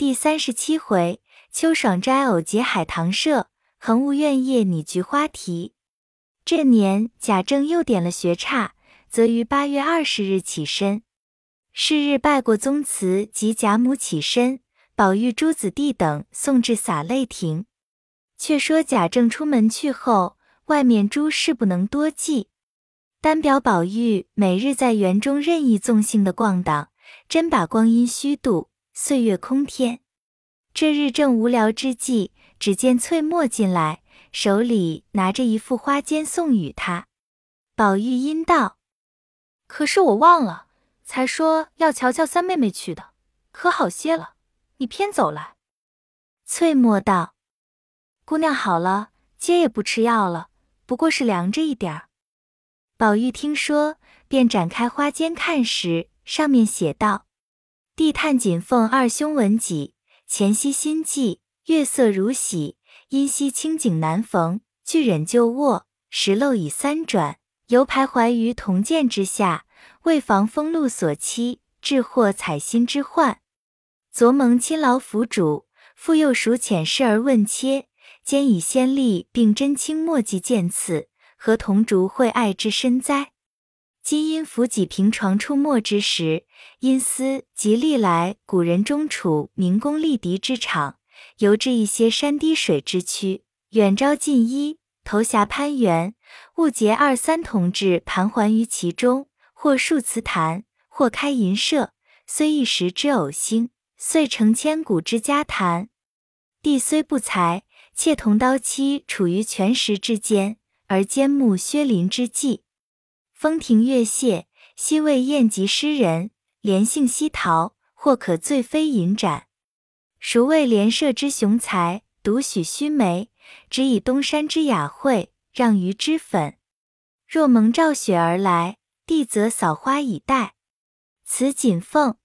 第三十七回，秋爽斋偶结海棠社，恒务院夜拟菊花题。这年贾政又点了学差，则于八月二十日起身。是日拜过宗祠及贾母起身，宝玉、诸子弟等送至洒泪亭。却说贾政出门去后，外面诸事不能多记，单表宝玉每日在园中任意纵性的逛荡，真把光阴虚度，岁月空天。这日正无聊之际，只见翠墨进来，手里拿着一副花笺送与他。宝玉因道：“可是我忘了，才说要瞧瞧三妹妹去的，可好些了，你偏走来。”翠墨道。姑娘好了，接也不吃药了，不过是凉着一点儿。宝玉听说，便展开花笺看时，上面写道：“地探锦凤二兄闻己，前夕心悸，月色如洗。因夕清景难逢，俱忍就卧，石漏已三转，犹徘徊于铜鉴之下，为防风露所欺，致获采薪之患。昨蒙亲劳府主，复又属浅事而问切。”兼以先例并真卿墨迹见赐，何同竹会爱之深哉？今因扶己平床出没之时，因思及历来古人中处明宫立敌之场，游至一些山滴水之区，远招近依，投峡攀援，误结二三同志盘桓于其中，或数祠坛，或开银社，虽一时之偶兴，遂成千古之家谈。帝虽不才。妾同刀妻处于权石之间，而兼慕薛林之际。风亭月榭，昔为宴集诗人，怜杏西桃，或可醉飞银盏。孰谓莲社之雄才，独许须眉，只以东山之雅惠，让鱼脂粉。若蒙照雪而来，帝则扫花以待。此锦凤。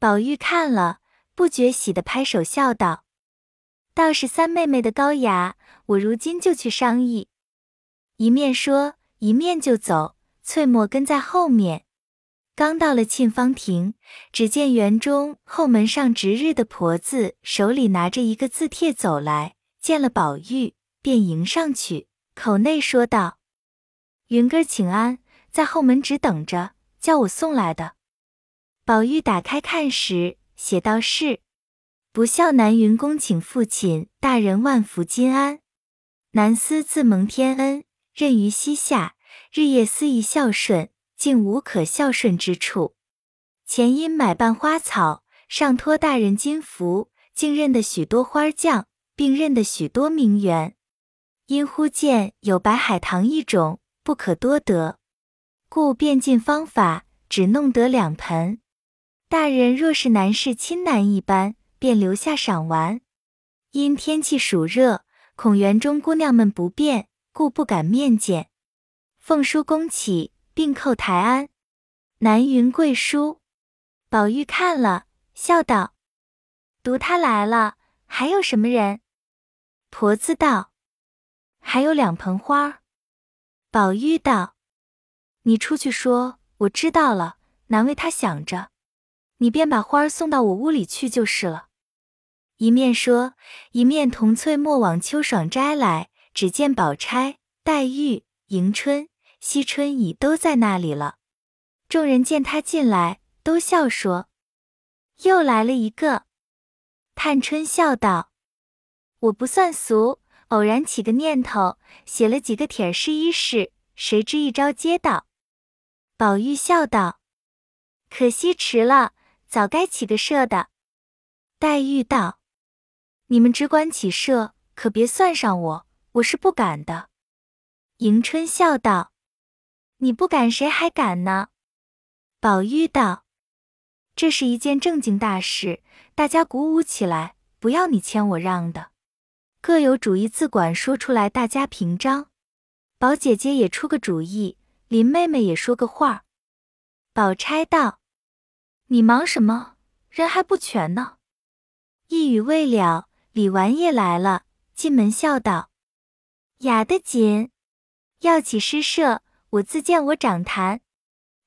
宝玉看了，不觉喜得拍手笑道。倒是三妹妹的高雅，我如今就去商议。一面说，一面就走。翠墨跟在后面。刚到了沁芳亭，只见园中后门上值日的婆子手里拿着一个字帖走来，见了宝玉，便迎上去，口内说道：“云哥请安，在后门只等着，叫我送来的。”宝玉打开看时，写道是。不孝南云恭请父亲大人万福金安。南司自蒙天恩，任于膝下，日夜思义孝顺，竟无可孝顺之处。前因买办花草，上托大人金福，竟认得许多花匠，并认得许多名园。因忽见有白海棠一种，不可多得，故变尽方法，只弄得两盆。大人若是男士亲男一般。便留下赏玩，因天气暑热，恐园中姑娘们不便，故不敢面见。奉书恭起，并叩台安。南云贵书，宝玉看了，笑道：“读他来了，还有什么人？”婆子道：“还有两盆花。”宝玉道：“你出去说，我知道了，难为他想着。你便把花送到我屋里去就是了。”一面说，一面同翠墨往秋爽斋来。只见宝钗、黛玉、迎春、惜春已都在那里了。众人见他进来，都笑说：“又来了一个。”探春笑道：“我不算俗，偶然起个念头，写了几个帖试一试，谁知一招接到。”宝玉笑道：“可惜迟了，早该起个社的。”黛玉道。你们只管起社，可别算上我，我是不敢的。迎春笑道：“你不敢，谁还敢呢？”宝玉道：“这是一件正经大事，大家鼓舞起来，不要你谦我让的，各有主意，自管说出来，大家评章。宝姐姐也出个主意，林妹妹也说个话。”宝钗道：“你忙什么？人还不全呢。”一语未了。李纨也来了，进门笑道：“雅得紧，要起诗社，我自见我长谈。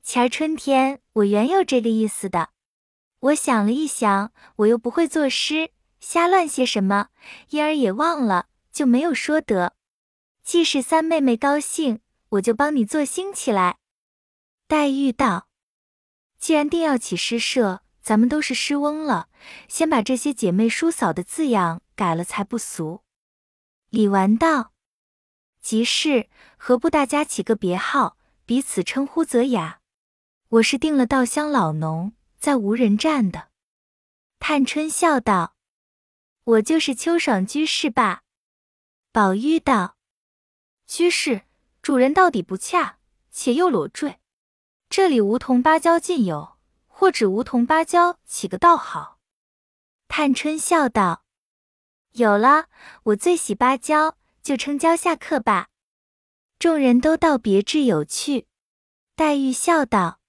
前儿春天我原有这个意思的，我想了一想，我又不会作诗，瞎乱些什么，因而也忘了，就没有说得。既是三妹妹高兴，我就帮你做兴起来。黛玉道：“既然定要起诗社，咱们都是诗翁了，先把这些姐妹叔嫂的字样改了才不俗。”李纨道：“即是，何不大家起个别号，彼此称呼则雅？我是定了稻香老农，在无人站的。”探春笑道：“我就是秋爽居士罢。”宝玉道：“居士，主人到底不恰，且又裸坠。这里梧桐芭蕉尽有。”或指梧桐芭蕉起个道好。探春笑道：“有了，我最喜芭蕉，就称蕉下客吧。”众人都道别致有趣。黛玉笑道：“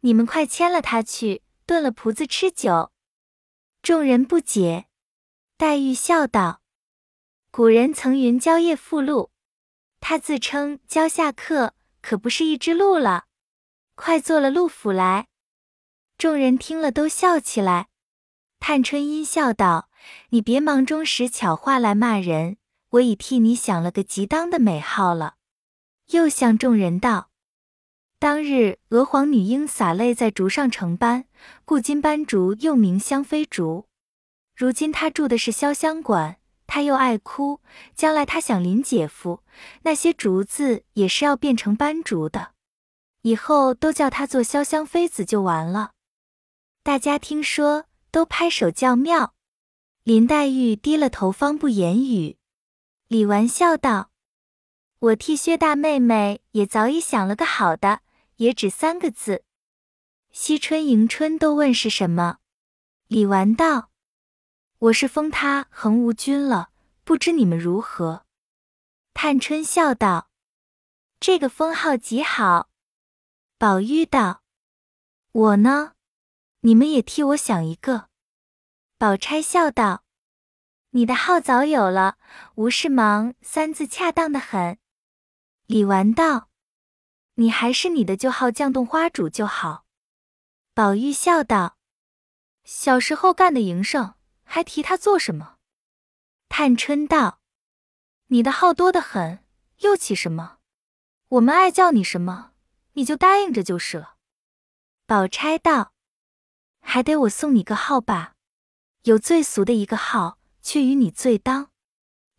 你们快牵了他去，炖了仆子吃酒。”众人不解。黛玉笑道：“古人曾云蕉叶附鹿，他自称蕉下客，可不是一只鹿了。快做了鹿府来。”众人听了都笑起来。探春阴笑道：“你别忙中使巧话来骂人，我已替你想了个极当的美号了。”又向众人道：“当日娥皇女英洒泪在竹上成斑，故今斑竹又名香妃竹。如今她住的是潇湘馆，她又爱哭，将来她想临姐夫，那些竹子也是要变成斑竹的，以后都叫她做潇湘妃子就完了。”大家听说，都拍手叫妙。林黛玉低了头，方不言语。李纨笑道：“我替薛大妹妹也早已想了个好的，也只三个字。”惜春、迎春都问是什么。李纨道：“我是封他恒无君了，不知你们如何？”探春笑道：“这个封号极好。”宝玉道：“我呢？”你们也替我想一个。宝钗笑道：“你的号早有了，无事忙三字恰当的很。”李纨道：“你还是你的旧号绛洞花主就好。”宝玉笑道：“小时候干的营生，还提他做什么？”探春道：“你的号多得很，又起什么？我们爱叫你什么，你就答应着就是了。”宝钗道。还得我送你个号吧，有最俗的一个号，却与你最当。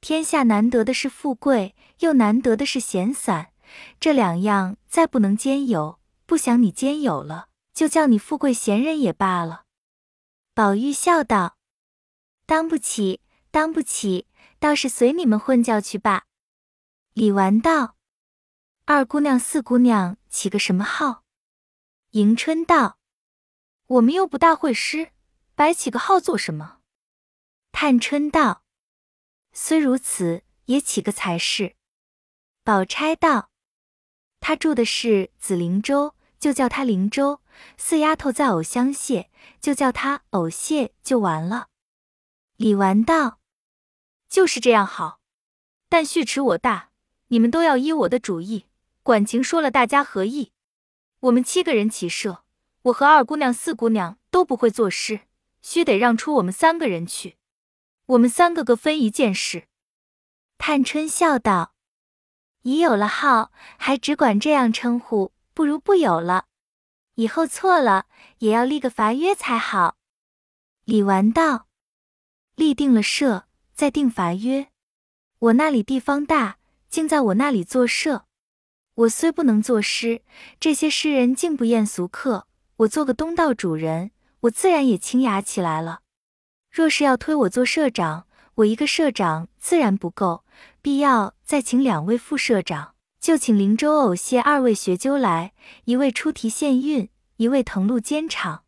天下难得的是富贵，又难得的是闲散，这两样再不能兼有，不想你兼有了，就叫你富贵闲人也罢了。宝玉笑道：“当不起，当不起，倒是随你们混叫去吧。”李纨道：“二姑娘、四姑娘起个什么号？”迎春道。我们又不大会诗，白起个号做什么？探春道：“虽如此，也起个才是。”宝钗道：“他住的是紫菱洲，就叫他菱洲；四丫头在藕香榭，就叫他藕榭，就完了。”李纨道：“就是这样好，但续迟我大，你们都要依我的主意，管情说了，大家合意。我们七个人起社。”我和二姑娘、四姑娘都不会作诗，须得让出我们三个人去。我们三个各分一件事。探春笑道：“已有了号，还只管这样称呼，不如不有了。以后错了，也要立个罚约才好。”李纨道：“立定了社，再定罚约。我那里地方大，竟在我那里作社。我虽不能作诗，这些诗人竟不厌俗客。”我做个东道主人，我自然也清雅起来了。若是要推我做社长，我一个社长自然不够，必要再请两位副社长，就请灵州、藕谢二位学究来，一位出题献韵，一位誊录监场，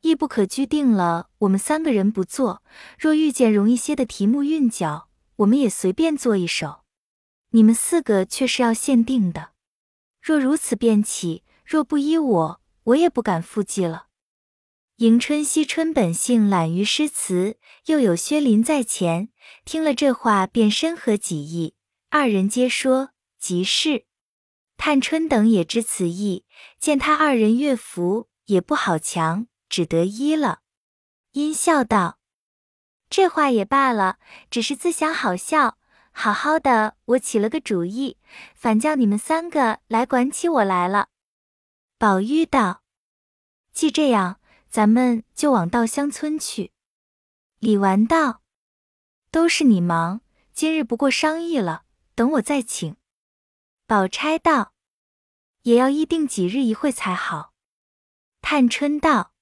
亦不可拘定了。我们三个人不做，若遇见容易些的题目韵脚，我们也随便做一首。你们四个却是要限定的。若如此便起，若不依我。我也不敢复记了。迎春、惜春本性懒于诗词，又有薛林在前，听了这话便深合己意。二人皆说即是。探春等也知此意，见他二人乐服也不好强，只得依了。阴笑道：“这话也罢了，只是自想好笑。好好的，我起了个主意，反叫你们三个来管起我来了。”宝玉道：“既这样，咱们就往稻香村去。”李纨道：“都是你忙，今日不过商议了，等我再请。”宝钗道：“也要议定几日一会才好。”探春道：“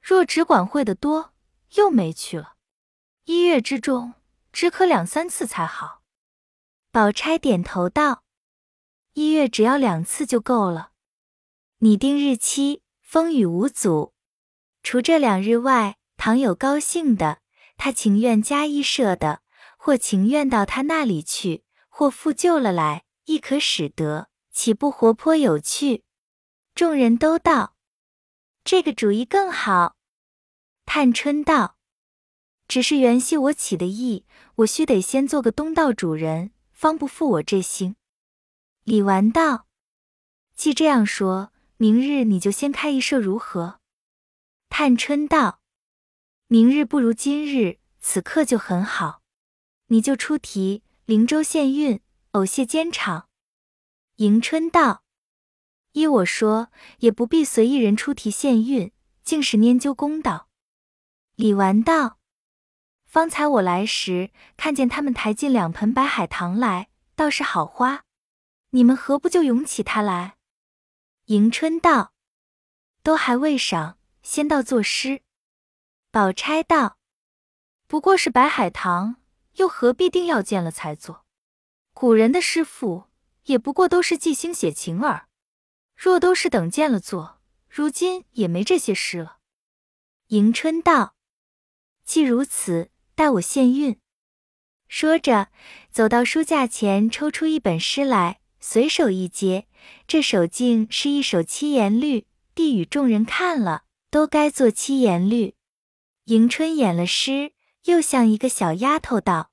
若只管会的多，又没去了。一月之中，只可两三次才好。”宝钗点头道：“一月只要两次就够了。你定日期，风雨无阻。除这两日外，倘有高兴的，他情愿加一舍的，或情愿到他那里去，或复旧了来，亦可使得，岂不活泼有趣？”众人都道。这个主意更好，探春道：“只是原系我起的意，我须得先做个东道主人，方不负我这心。”李纨道：“既这样说，明日你就先开一社如何？”探春道：“明日不如今日，此刻就很好。你就出题，灵州县运，偶谢监场。”迎春道。依我说，也不必随一人出题献韵，竟是拈阄公道。李纨道：“方才我来时，看见他们抬进两盆白海棠来，倒是好花。你们何不就咏起它来？”迎春道：“都还未赏，先到作诗。”宝钗道：“不过是白海棠，又何必定要见了才做？古人的诗赋，也不过都是即兴写情耳。”若都是等见了做，如今也没这些诗了。迎春道：“既如此，待我献韵。”说着，走到书架前，抽出一本诗来，随手一接。这首竟是一首七言律，递与众人看了，都该做七言律。迎春演了诗，又向一个小丫头道：“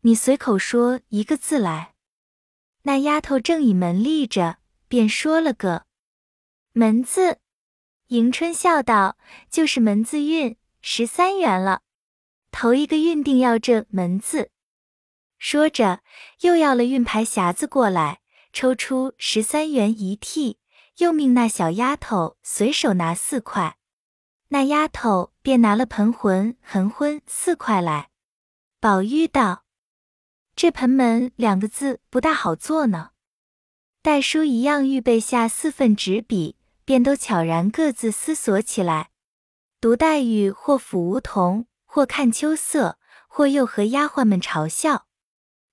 你随口说一个字来。”那丫头正倚门立着。便说了个门字，迎春笑道：“就是门字韵，十三元了。头一个韵定要这门字。”说着，又要了韵牌匣子过来，抽出十三元一屉，又命那小丫头随手拿四块。那丫头便拿了盆魂、横昏四块来。宝玉道：“这盆门两个字不大好做呢。”黛书一样预备下四份纸笔，便都悄然各自思索起来。独黛玉或抚梧桐，或看秋色，或又和丫鬟们嘲笑。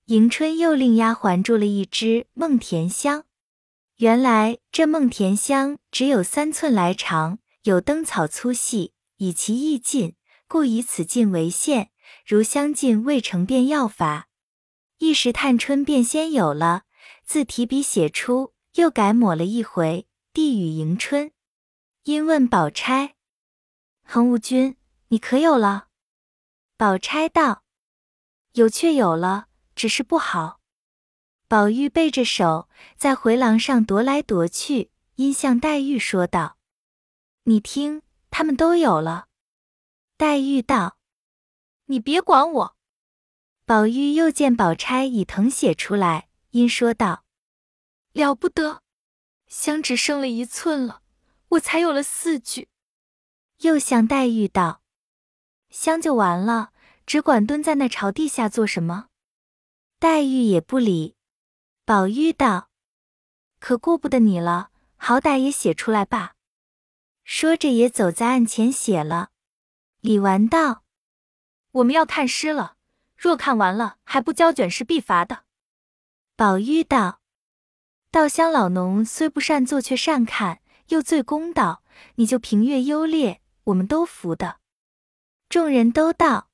迎春又令丫鬟住了一只梦甜香。原来这梦甜香只有三寸来长，有灯草粗细，以其意尽，故以此尽为限。如香尽未成，便要法。一时探春便先有了。自提笔写出，又改抹了一回，递与迎春。因问宝钗：“恒无君，你可有了？”宝钗道：“有，却有了，只是不好。”宝玉背着手在回廊上踱来踱去，因向黛玉说道：“你听，他们都有了。”黛玉道：“你别管我。”宝玉又见宝钗已誊写出来。因说道：“了不得，香只剩了一寸了，我才有了四句。”又向黛玉道：“香就完了，只管蹲在那朝地下做什么？”黛玉也不理。宝玉道：“可顾不得你了，好歹也写出来吧。”说着也走在案前写了。李纨道：“我们要看诗了，若看完了还不交卷，是必罚的。”宝玉道：“稻香老农虽不善做，却善看，又最公道。你就评阅优劣，我们都服的。”众人都道：“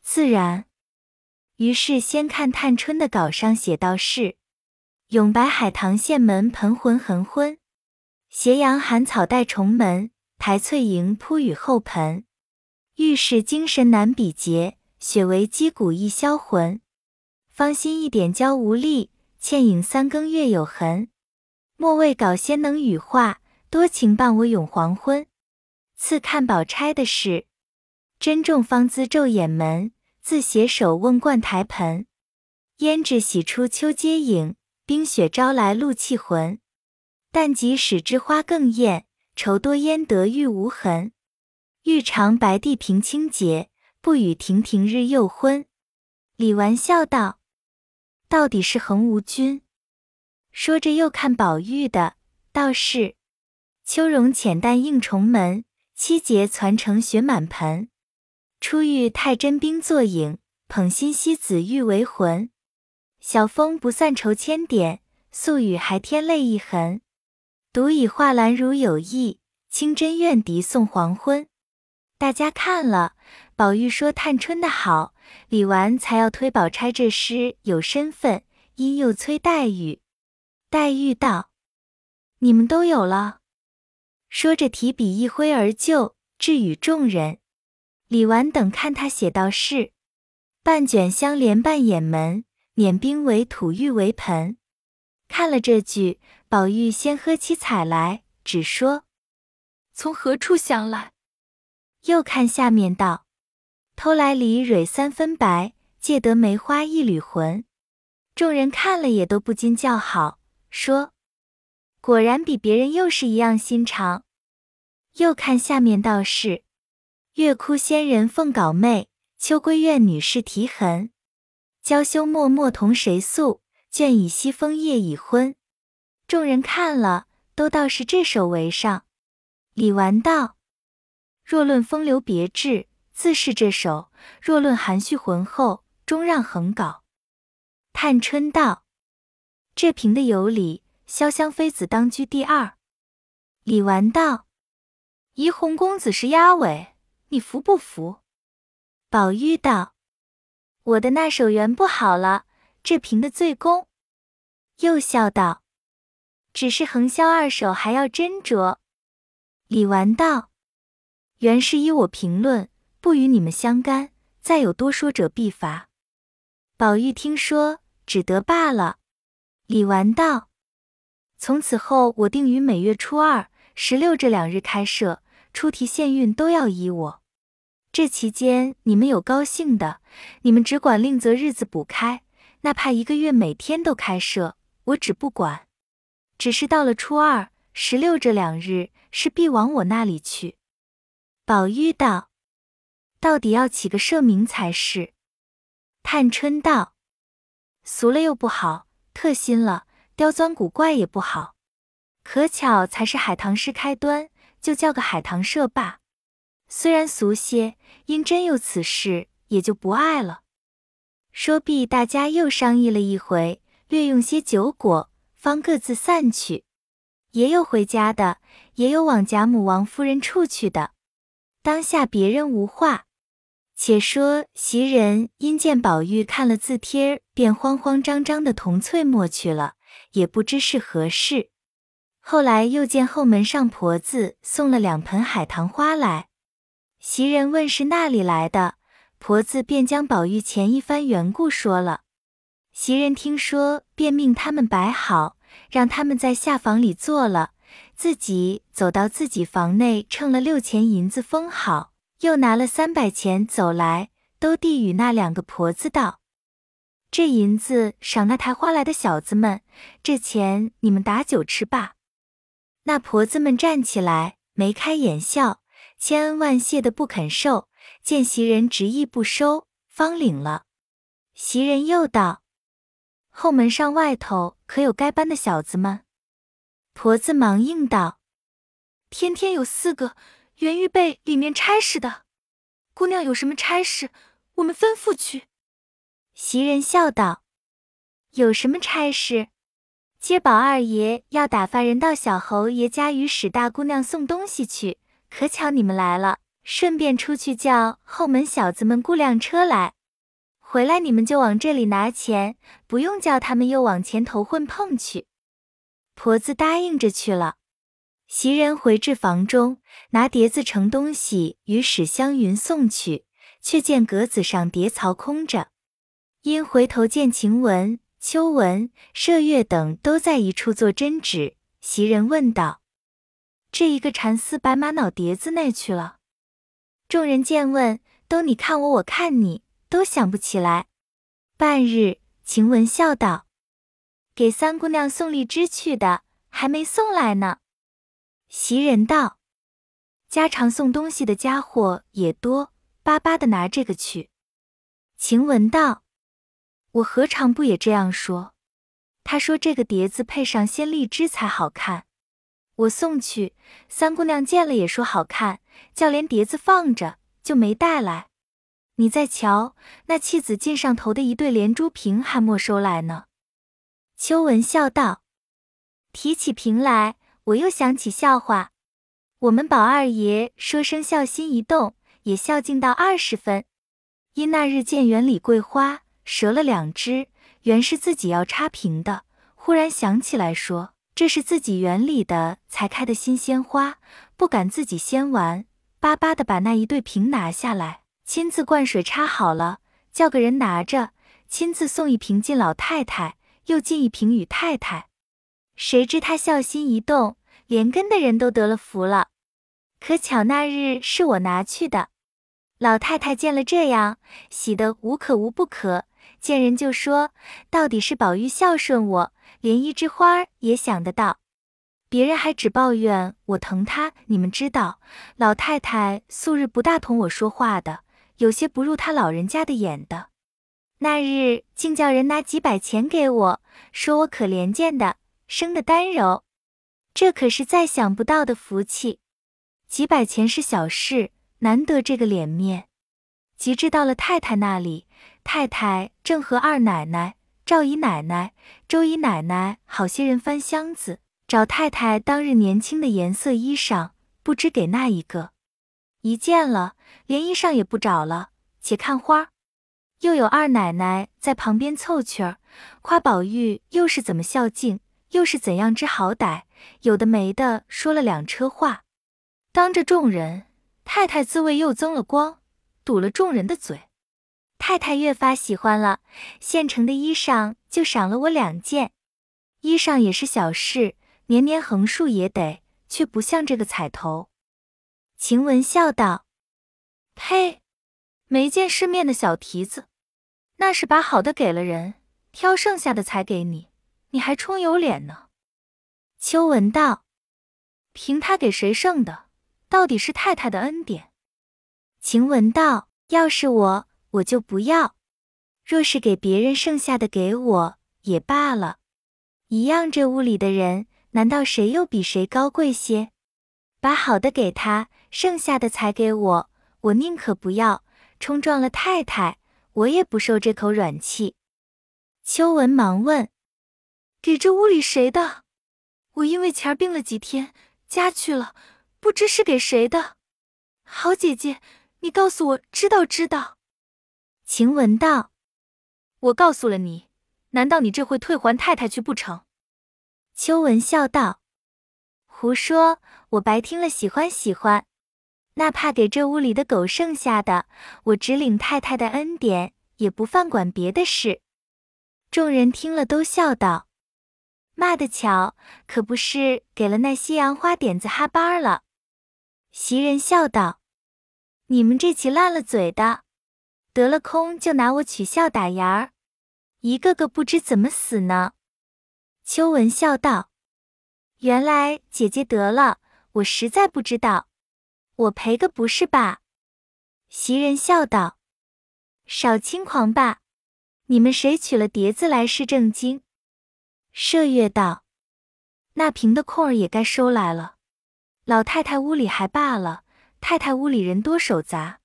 自然。”于是先看探春的稿上写道是：“永白海棠县门盆浑横昏，斜阳寒草带重门，苔翠盈铺雨后盆。遇事精神难比劫，雪为击鼓易销魂。”芳心一点娇无力，倩影三更月有痕。莫为稿先能羽化，多情伴我永黄昏。次看宝钗的事，珍重方姿皱眼门，自携手问灌台盆。胭脂洗出秋阶影，冰雪招来露气魂。但即使之花更艳，愁多焉得玉无痕。欲尝白帝平清洁，不与亭亭日又昏。李纨笑道：“到底是恒无君。”说着又看宝玉的，道是：“秋容浅淡映重门，七节攒成雪满盆。初遇太真冰作影，捧心西子玉为魂。晓风不散愁千点，宿雨还添泪一痕。独倚画栏如有意，清真怨笛送黄昏。”大家看了，宝玉说探春的好，李纨才要推宝钗这诗有身份，因又催黛玉。黛玉道：“你们都有了。”说着提笔一挥而就，置与众人。李纨等看他写道是：“半卷香帘半掩门，碾冰为土玉为盆。”看了这句，宝玉先喝起彩来，只说：“从何处想来？”又看下面道：“偷来梨蕊三分白，借得梅花一缕魂。”众人看了也都不禁叫好，说：“果然比别人又是一样心肠。”又看下面道是：“月窟仙人凤稿妹，秋闺怨女士啼痕。娇羞脉脉同谁诉？倦倚西风夜已昏。”众人看了都道是这首为上。李纨道。若论风流别致，自是这首；若论含蓄浑厚，终让横稿。探春道：“这评的有理，潇湘妃子当居第二。”李纨道：“怡红公子是压尾，你服不服？”宝玉道：“我的那首原不好了，这评的最公。”又笑道：“只是横销二首，还要斟酌。”李纨道。原是依我评论，不与你们相干。再有多说者，必罚。宝玉听说，只得罢了。李纨道：“从此后，我定于每月初二、十六这两日开设，出题限韵都要依我。这期间，你们有高兴的，你们只管另择日子补开；哪怕一个月每天都开设，我只不管。只是到了初二、十六这两日，是必往我那里去。”宝玉道：“到底要起个社名才是。”探春道：“俗了又不好，特新了刁钻古怪也不好。可巧才是海棠诗开端，就叫个海棠社罢。虽然俗些，因真有此事，也就不爱了。”说毕，大家又商议了一回，略用些酒果，方各自散去。也有回家的，也有往贾母、王夫人处去的。当下别人无话，且说袭人因见宝玉看了字帖，便慌慌张张的同翠墨去了，也不知是何事。后来又见后门上婆子送了两盆海棠花来，袭人问是那里来的，婆子便将宝玉前一番缘故说了。袭人听说，便命他们摆好，让他们在下房里坐了。自己走到自己房内，称了六钱银子封好，又拿了三百钱走来，都递与那两个婆子道：“这银子赏那抬花来的小子们，这钱你们打酒吃吧。”那婆子们站起来，眉开眼笑，千恩万谢的不肯受，见袭人执意不收，方领了。袭人又道：“后门上外头可有该班的小子们？”婆子忙应道：“天天有四个，原预备里面差事的。姑娘有什么差事，我们吩咐去。”袭人笑道：“有什么差事？接宝二爷要打发人到小侯爷家与史大姑娘送东西去。可巧你们来了，顺便出去叫后门小子们雇辆车来。回来你们就往这里拿钱，不用叫他们又往前头混碰去。”婆子答应着去了。袭人回至房中，拿碟子盛东西与史湘云送去，却见格子上碟槽空着。因回头见晴雯、秋雯、麝月等都在一处做针纸，袭人问道：“这一个蚕丝白玛瑙碟子那去了？众人见问，都你看我，我看你，都想不起来。半日，晴雯笑道：“给三姑娘送荔枝去的，还没送来呢。”袭人道：“家常送东西的家伙也多，巴巴的拿这个去。”晴雯道：“我何尝不也这样说？他说这个碟子配上鲜荔枝才好看。”我送去，三姑娘见了也说好看，叫连碟子放着，就没带来。你再瞧那弃子进上头的一对连珠瓶，还没收来呢。秋文笑道：“提起瓶来，我又想起笑话。我们宝二爷说声孝心一动，也孝敬到二十分。因那日见园里桂花折了两枝，原是自己要插瓶的，忽然想起来说。”这是自己园里的才开的新鲜花，不敢自己先玩，巴巴的把那一对瓶拿下来，亲自灌水插好了，叫个人拿着，亲自送一瓶进老太太，又进一瓶与太太。谁知他孝心一动，连跟的人都得了福了。可巧那日是我拿去的，老太太见了这样，喜得无可无不可，见人就说，到底是宝玉孝顺我。连一枝花也想得到，别人还只抱怨我疼他。你们知道，老太太素日不大同我说话的，有些不入她老人家的眼的。那日竟叫人拿几百钱给我，说我可怜见的，生的单柔，这可是再想不到的福气。几百钱是小事，难得这个脸面。及至到了太太那里，太太正和二奶奶。赵姨奶奶、周姨奶奶，好些人翻箱子找太太当日年轻的颜色衣裳，不知给那一个。一见了，连衣裳也不找了，且看花。又有二奶奶在旁边凑趣儿，夸宝玉又是怎么孝敬，又是怎样之好歹，有的没的说了两车话，当着众人，太太自谓又增了光，堵了众人的嘴。太太越发喜欢了，现成的衣裳就赏了我两件。衣裳也是小事，年年横竖也得，却不像这个彩头。晴雯笑道：“呸，没见世面的小蹄子，那是把好的给了人，挑剩下的才给你，你还充有脸呢。”秋文道：“凭他给谁剩的，到底是太太的恩典。”晴雯道：“要是我。”我就不要，若是给别人剩下的给我也罢了，一样。这屋里的人，难道谁又比谁高贵些？把好的给他，剩下的才给我，我宁可不要，冲撞了太太，我也不受这口软气。秋文忙问：“给这屋里谁的？我因为前儿病了几天，家去了，不知是给谁的。好姐姐，你告诉我知道知道。”晴雯道：“我告诉了你，难道你这会退还太太去不成？”秋文笑道：“胡说！我白听了，喜欢喜欢。那怕给这屋里的狗剩下的，我只领太太的恩典，也不犯管别的事。”众人听了都笑道：“骂得巧，可不是给了那西洋花点子哈巴了？”袭人笑道：“你们这起烂了嘴的！”得了空就拿我取笑打牙儿，一个个不知怎么死呢。秋文笑道：“原来姐姐得了，我实在不知道，我赔个不是吧？”袭人笑道：“少轻狂吧，你们谁取了碟子来是正经？”麝月道：“那瓶的空儿也该收来了。老太太屋里还罢了，太太屋里人多手杂。”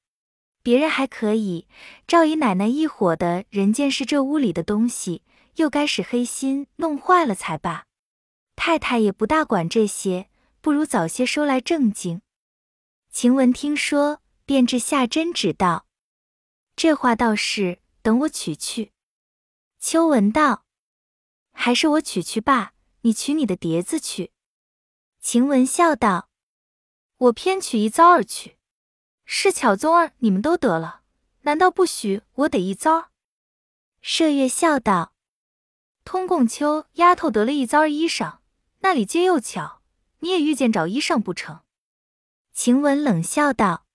别人还可以，赵姨奶奶一伙的人见是这屋里的东西，又该使黑心弄坏了才罢。太太也不大管这些，不如早些收来正经。晴雯听说，便至下针指道：“这话倒是，等我取去。”秋文道：“还是我取去罢，你取你的碟子去。”晴雯笑道：“我偏取一遭儿去。”是巧宗儿，你们都得了，难道不许我得一遭？麝月笑道：“通共秋丫头得了一遭衣裳，那里皆又巧，你也遇见找衣裳不成？”晴雯冷笑道：“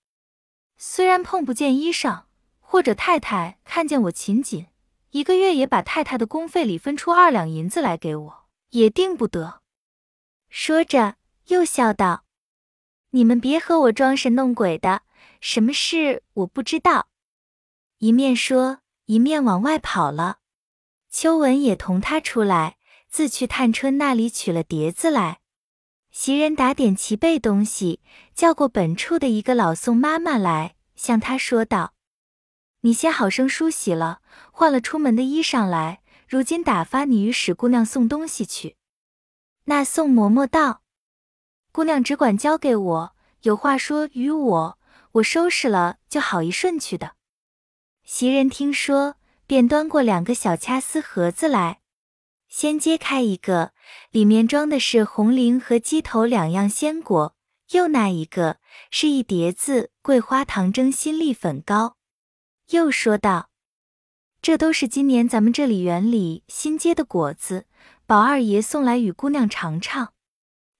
虽然碰不见衣裳，或者太太看见我勤谨，一个月也把太太的工费里分出二两银子来给我，也定不得。”说着又笑道：“你们别和我装神弄鬼的，什么事我不知道。”一面说，一面往外跑了。秋文也同他出来，自去探春那里取了碟子来。袭人打点齐备东西，叫过本处的一个老宋妈妈来，向他说道：“你先好生梳洗了，换了出门的衣裳来。如今打发你与史姑娘送东西去。”那宋嬷嬷道：“姑娘只管交给我，有话说与我，我收拾了就好一顺去的。”袭人听说，便端过两个小掐丝盒子来，先揭开一个，里面装的是红菱和鸡头两样鲜果；又拿一个，是一碟子桂花糖蒸新粒粉糕。又说道：“这都是今年咱们这里园里新结的果子，宝二爷送来与姑娘尝尝。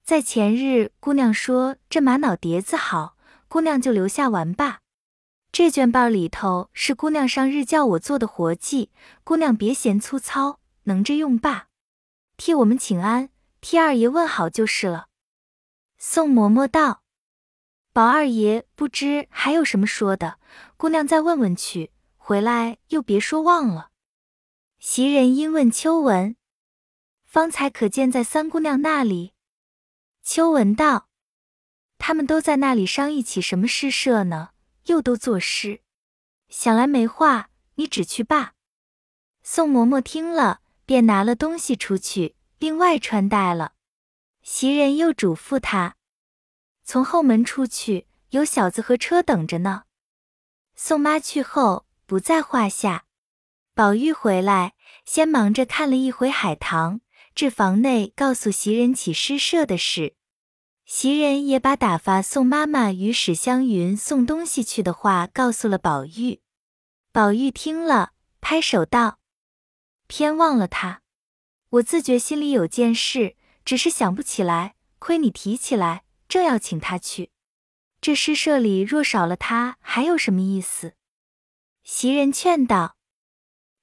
在前日，姑娘说这玛瑙碟子好，姑娘就留下玩罢。”这卷报里头是姑娘上日叫我做的活计，姑娘别嫌粗糙，能着用罢。替我们请安，替二爷问好就是了。宋嬷嬷道：“宝二爷不知还有什么说的，姑娘再问问去，回来又别说忘了。”袭人因问秋文：“方才可见在三姑娘那里？”秋文道：“他们都在那里商议起什么诗社呢。”又都作诗，想来没话，你只去罢。宋嬷嬷听了，便拿了东西出去，另外穿戴了。袭人又嘱咐他，从后门出去，有小子和车等着呢。宋妈去后，不在话下。宝玉回来，先忙着看了一回海棠，至房内告诉袭人起诗社的事。袭人也把打发宋妈妈与史湘云送东西去的话告诉了宝玉。宝玉听了，拍手道：“偏忘了他，我自觉心里有件事，只是想不起来。亏你提起来，正要请他去。这诗社里若少了他，还有什么意思？”袭人劝道：“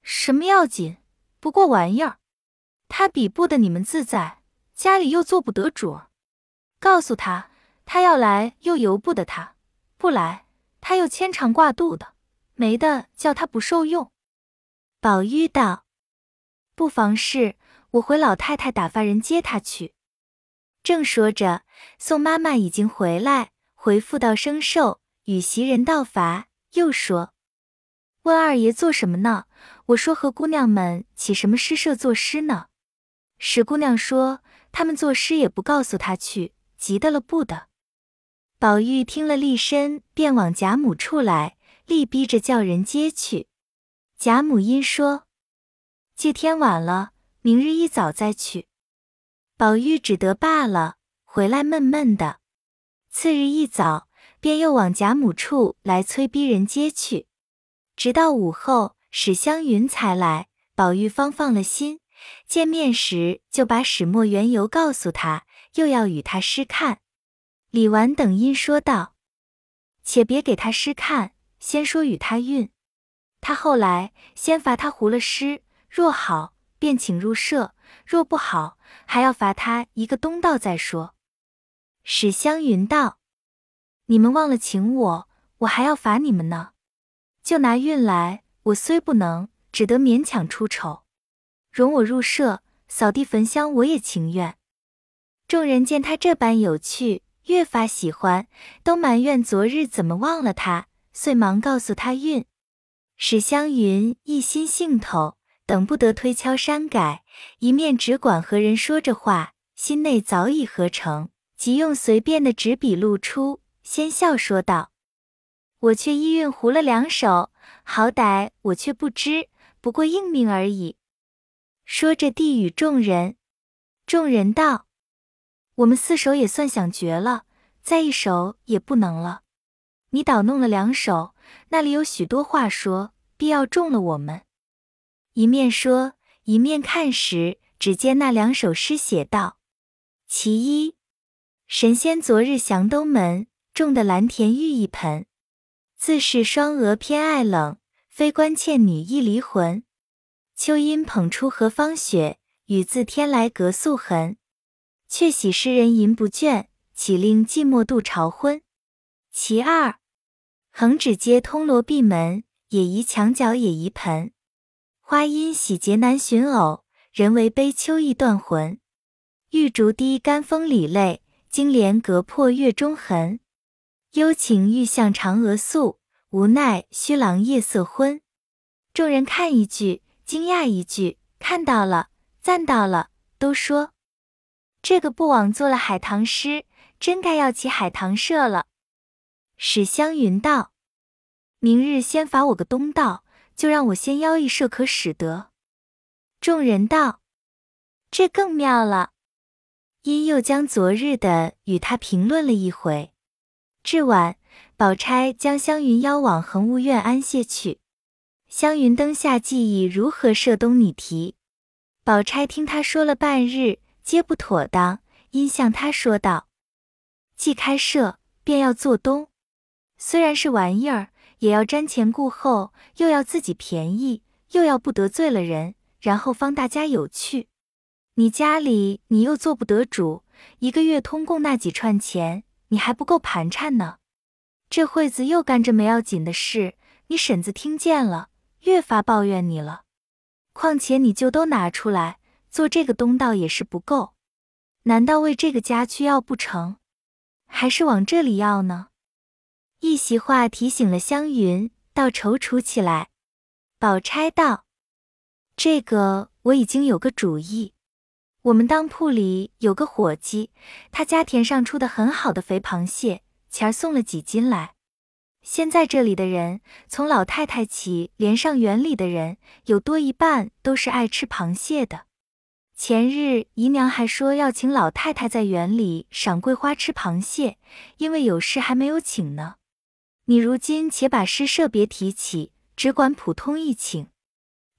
什么要紧？不过玩意儿。他比不得你们自在，家里又做不得主。”告诉他，他要来又由不得他，不来他又牵肠挂肚的，没的叫他不受用。宝玉道：“不妨事，我回老太太打发人接他去。”正说着，宋妈妈已经回来，回复到生寿，与袭人道罚，又说：“问二爷做什么呢？我说和姑娘们起什么诗社作诗呢？史姑娘说他们作诗也不告诉他去。”急得了不得，宝玉听了立身，便往贾母处来，力逼着叫人接去。贾母因说：“借天晚了，明日一早再去。”宝玉只得罢了，回来闷闷的。次日一早，便又往贾母处来催逼人接去，直到午后，史湘云才来，宝玉方放了心。见面时，就把始末缘由告诉他。又要与他诗看，李纨等因说道：“且别给他诗看，先说与他韵。他后来先罚他糊了诗，若好便请入社，若不好还要罚他一个东道再说。”史湘云道：“你们忘了请我，我还要罚你们呢。就拿韵来，我虽不能，只得勉强出丑。容我入社，扫地焚香，我也情愿。”众人见他这般有趣，越发喜欢，都埋怨昨日怎么忘了他，遂忙告诉他韵。史湘云一心兴头，等不得推敲删改，一面只管和人说着话，心内早已合成，即用随便的纸笔露出，先笑说道：“我却意韵糊了两首，好歹我却不知，不过应命而已。”说着递与众人，众人道。我们四首也算想绝了，再一首也不能了。你倒弄了两首，那里有许多话说，必要中了我们。一面说，一面看时，只见那两首诗写道：其一，神仙昨日降东门，种的蓝田玉一盆。自是双娥偏爱冷，非关倩女亦离魂。秋阴捧出何方雪，雨自天来隔素痕。却喜诗人吟不倦，岂令寂寞度朝昏。其二，横指街通罗闭门，也宜墙角也宜盆。花阴喜结难寻偶，人为悲秋意断魂。玉竹低干风里泪，金莲隔破月中痕。幽情欲向嫦娥诉，无奈虚郎夜色昏。众人看一句，惊讶一句，看到了，赞到了，都说这个不枉做了海棠诗，真该要起海棠社了。史湘云道：“明日先罚我个东道，就让我先邀一社可使得。”众人道：“这更妙了。”因又将昨日的与他评论了一回。至晚，宝钗将湘云邀往恒芜院安歇去。湘云灯下计议如何设东拟题。宝钗听他说了半日，皆不妥当，因向他说道：“既开设，便要做东，虽然是玩意儿，也要瞻前顾后，又要自己便宜，又要不得罪了人，然后方大家有趣。”你家里你又做不得主，一个月通共那几串钱，你还不够盘缠呢。这会子又干这没要紧的事，你婶子听见了，越发抱怨你了。况且你就都拿出来做这个东道也是不够，难道为这个家去要不成？还是往这里要呢？一席话提醒了湘云，倒踌躇起来。宝钗道：“这个我已经有个主意。”我们当铺里有个伙计，他家田上出的很好的肥螃蟹，前儿送了几斤来。现在这里的人，从老太太起，连上园里的人，有多一半都是爱吃螃蟹的。前日姨娘还说要请老太太在园里赏桂花吃螃蟹，因为有事还没有请呢。你如今且把诗社别提起，只管普通一请。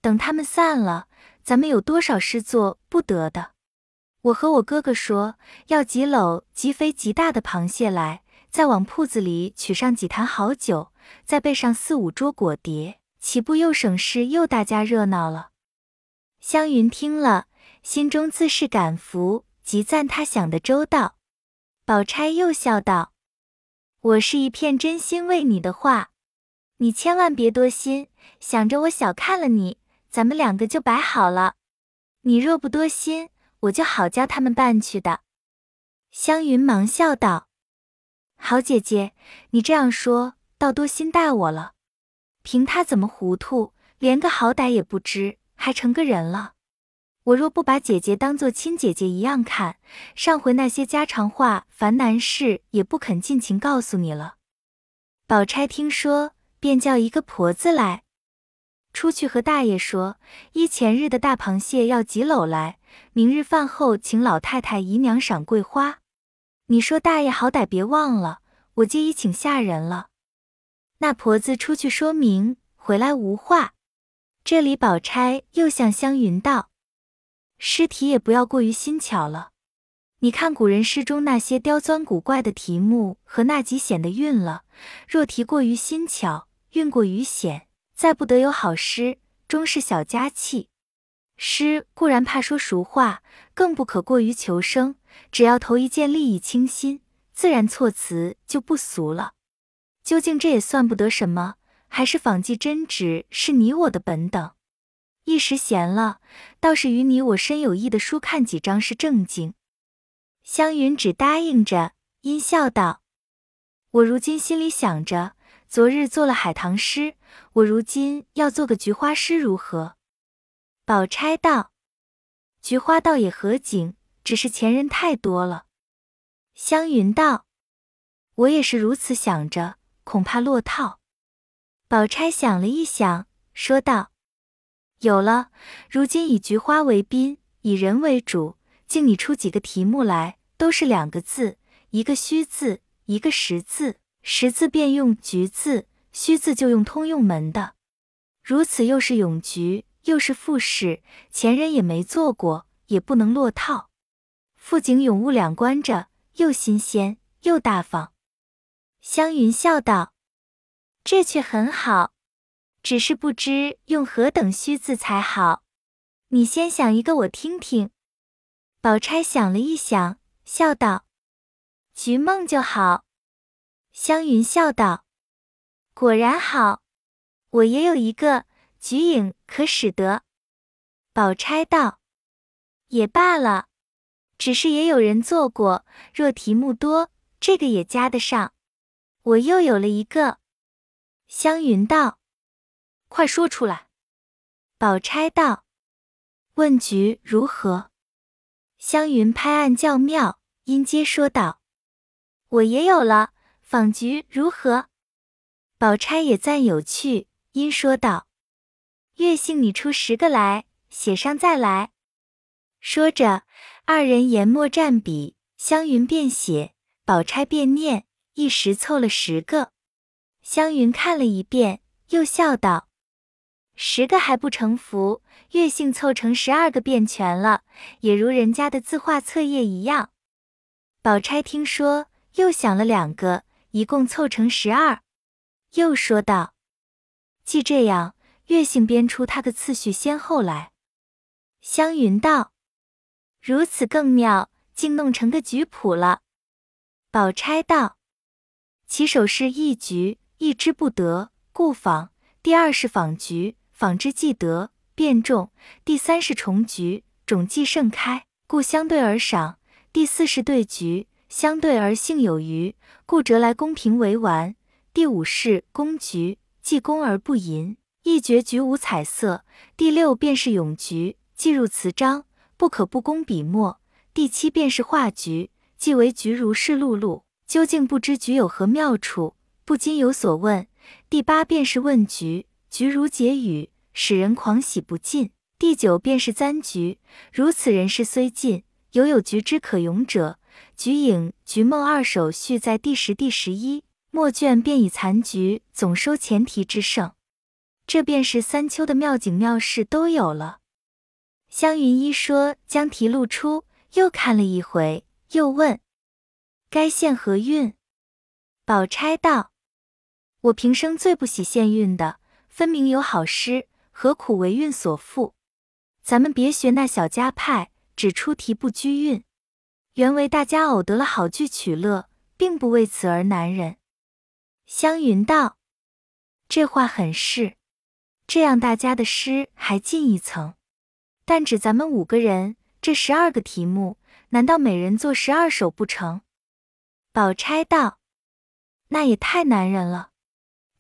等他们散了，咱们有多少事做不得的？我和我哥哥说，要几篓极肥极大的螃蟹来，再往铺子里取上几坛好酒，再备上四五桌果碟，岂不又省事又大家热闹了？湘云听了，心中自是感服，极赞他想的周到。宝钗又笑道：“我是一片真心为你的话，你千万别多心，想着我小看了你，咱们两个就摆好了。你若不多心。”我就好教他们办去的。湘云忙笑道：“好姐姐，你这样说，倒多心待我了。凭他怎么糊涂，连个好歹也不知，还成个人了。我若不把姐姐当做亲姐姐一样看，上回那些家常话、烦难事，也不肯尽情告诉你了。”宝钗听说，便叫一个婆子来。出去和大爷说，依前日的大螃蟹要几篓来，明日饭后请老太太姨娘赏桂花。你说大爷好歹别忘了，我借已请下人了。那婆子出去说明，回来无话。这里宝钗又向湘云道：“诗题也不要过于新巧了。你看古人诗中那些刁钻古怪的题目和那几显的韵了，若题过于新巧，韵过于显。”再不得有好诗，终是小家气。诗固然怕说俗话，更不可过于求生。只要投一件立意清新，自然措辞就不俗了。究竟这也算不得什么，还是仿迹真旨是你我的本等。一时闲了，倒是与你我深有意的书看几章是正经。湘云只答应着，阴笑道：“我如今心里想着。”昨日做了海棠诗，我如今要做个菊花诗，如何？宝钗道：“菊花倒也合景，只是前人太多了。”湘云道：“我也是如此想着，恐怕落套。”宝钗想了一想，说道：“有了，如今以菊花为宾，以人为主，竟你出几个题目来，都是两个字，一个虚字，一个实字。”实字便用菊字，虚字就用通用门的。如此又是咏菊，又是赋诗，前人也没做过，也不能落套。富景咏物两关着，又新鲜又大方。湘云笑道：“这却很好，只是不知用何等虚字才好。你先想一个，我听听。”宝钗想了一想，笑道：“菊梦就好。”湘云笑道：“果然好，我也有一个菊影，可使得？”宝钗道：“也罢了，只是也有人做过，若题目多，这个也加得上。”我又有了一个，湘云道：“快说出来。”宝钗道：“问菊如何？”湘云拍案叫妙，音阶说道：“我也有了，访菊如何？”宝钗也赞有趣，因说道：“月杏，你出十个来，写上再来。”说着，二人研墨蘸笔，湘云便写，宝钗便念。一时凑了十个，湘云看了一遍，又笑道：“十个还不成符，月姓凑成十二个便全了，也如人家的字画册页一样。”宝钗听说，又想了两个，一共凑成十二，又说道：“既这样，月姓编出他的次序先后来。”湘云道：“如此更妙，竟弄成个局谱了。”宝钗道。起手是一局，一之不得，故仿；第二是仿局，仿之既得，变重；第三是重局，种既盛开，故相对而赏；第四是对局，相对而性有余，故折来公平为完；第五是公局，既公而不淫，一绝局无彩色；第六便是咏局，既入词章，不可不工笔墨；第七便是画局，既为局如是碌碌。究竟不知局有何妙处，不禁有所问。第八便是问局，菊如解语，使人狂喜不尽。第九便是簪菊，如此人事虽尽，犹有菊之可咏者。菊影、菊梦二首序在第十、第十一末卷，便以残局总收前提之胜。这便是三秋的妙景妙事都有了。湘云一说，将题露出，又看了一回，又问。该献何韵？宝钗道：“我平生最不喜献韵的，分明有好诗，何苦为韵所缚？咱们别学那小家派，只出题不拘韵。原为大家偶得了好句取乐，并不为此而难人。”湘云道：“这话很是，这样大家的诗还进一层。但只咱们五个人，这十二个题目，难道每人做十二首不成？”宝钗道：“那也太难人了，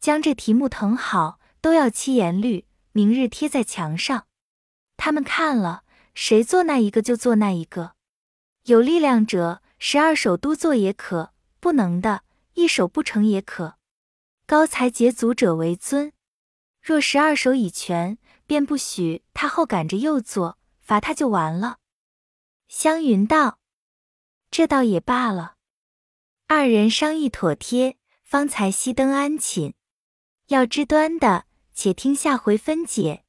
将这题目誊好，都要漆颜绿，明日贴在墙上。他们看了，谁做那一个就做那一个。有力量者，十二首都做也可；不能的，一首不成也可。高才捷足者为尊。若十二首已全，便不许他后赶着又做，罚他就完了。”湘云道：“这倒也罢了。”二人商议妥帖，方才熄灯安寝。要知端的，且听下回分解。